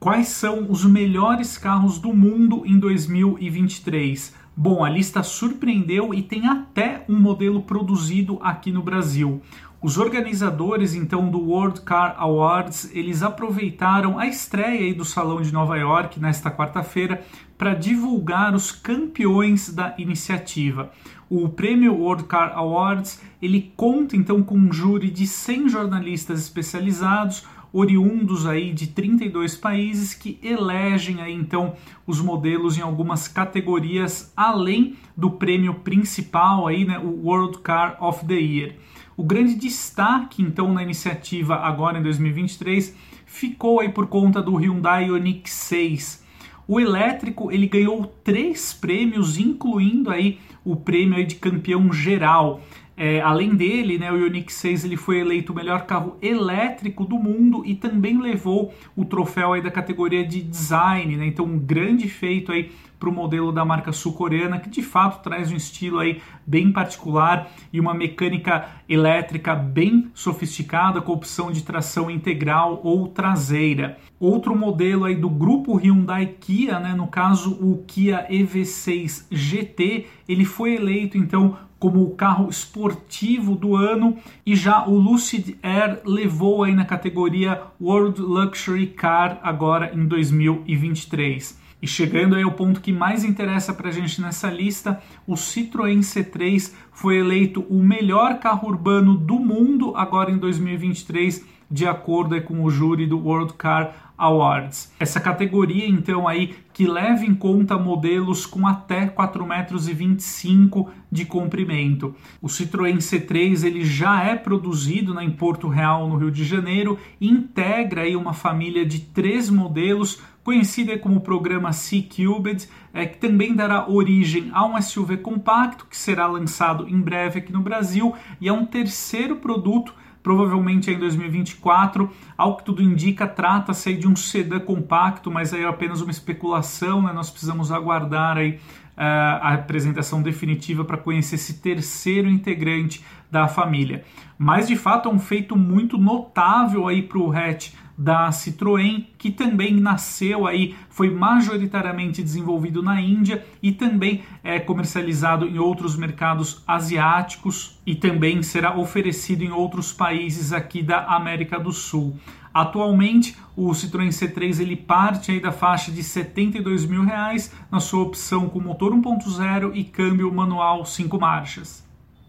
Quais são os melhores carros do mundo em 2023? Bom, a lista surpreendeu e tem até um modelo produzido aqui no Brasil. Os organizadores então do World Car Awards, eles aproveitaram a estreia do Salão de Nova York nesta quarta-feira para divulgar os campeões da iniciativa. O prêmio World Car Awards, ele conta então com um júri de 100 jornalistas especializados, oriundos aí de 32 países que elegem aí então os modelos em algumas categorias além do prêmio principal aí, né, o World Car of the Year. O grande destaque então na iniciativa agora em 2023 ficou aí por conta do Hyundai Ioniq 6. O elétrico ele ganhou três prêmios, incluindo aí o prêmio aí de campeão geral. É, além dele, né, o Ioniq 6 ele foi eleito o melhor carro elétrico do mundo e também levou o troféu aí da categoria de design, né? Então um grande feito aí para o modelo da marca sul-coreana que de fato traz um estilo aí bem particular e uma mecânica elétrica bem sofisticada com opção de tração integral ou traseira. Outro modelo aí do grupo Hyundai Kia, né, no caso o Kia EV6 GT, ele foi eleito então como o carro esportivo do ano e já o Lucid Air levou aí na categoria World Luxury Car agora em 2023. E chegando aí ao ponto que mais interessa para a gente nessa lista, o Citroën C3 foi eleito o melhor carro urbano do mundo agora em 2023, de acordo com o júri do World Car Awards. Essa categoria, então, aí que leva em conta modelos com até 4,25 metros de comprimento. O Citroën C3 ele já é produzido né, em Porto Real, no Rio de Janeiro, e integra aí uma família de três modelos conhecida como programa C-Cubed, é, que também dará origem a um SUV compacto que será lançado em breve aqui no Brasil e é um terceiro produto provavelmente em 2024. Ao que tudo indica, trata-se de um sedã compacto, mas aí é apenas uma especulação, né? Nós precisamos aguardar aí uh, a apresentação definitiva para conhecer esse terceiro integrante da família. Mas de fato é um feito muito notável aí para o hatch da Citroën, que também nasceu aí, foi majoritariamente desenvolvido na Índia e também é comercializado em outros mercados asiáticos e também será oferecido em outros países aqui da América do Sul. Atualmente, o Citroën C3 ele parte aí da faixa de 72 mil reais na sua opção com motor 1.0 e câmbio manual 5 marchas.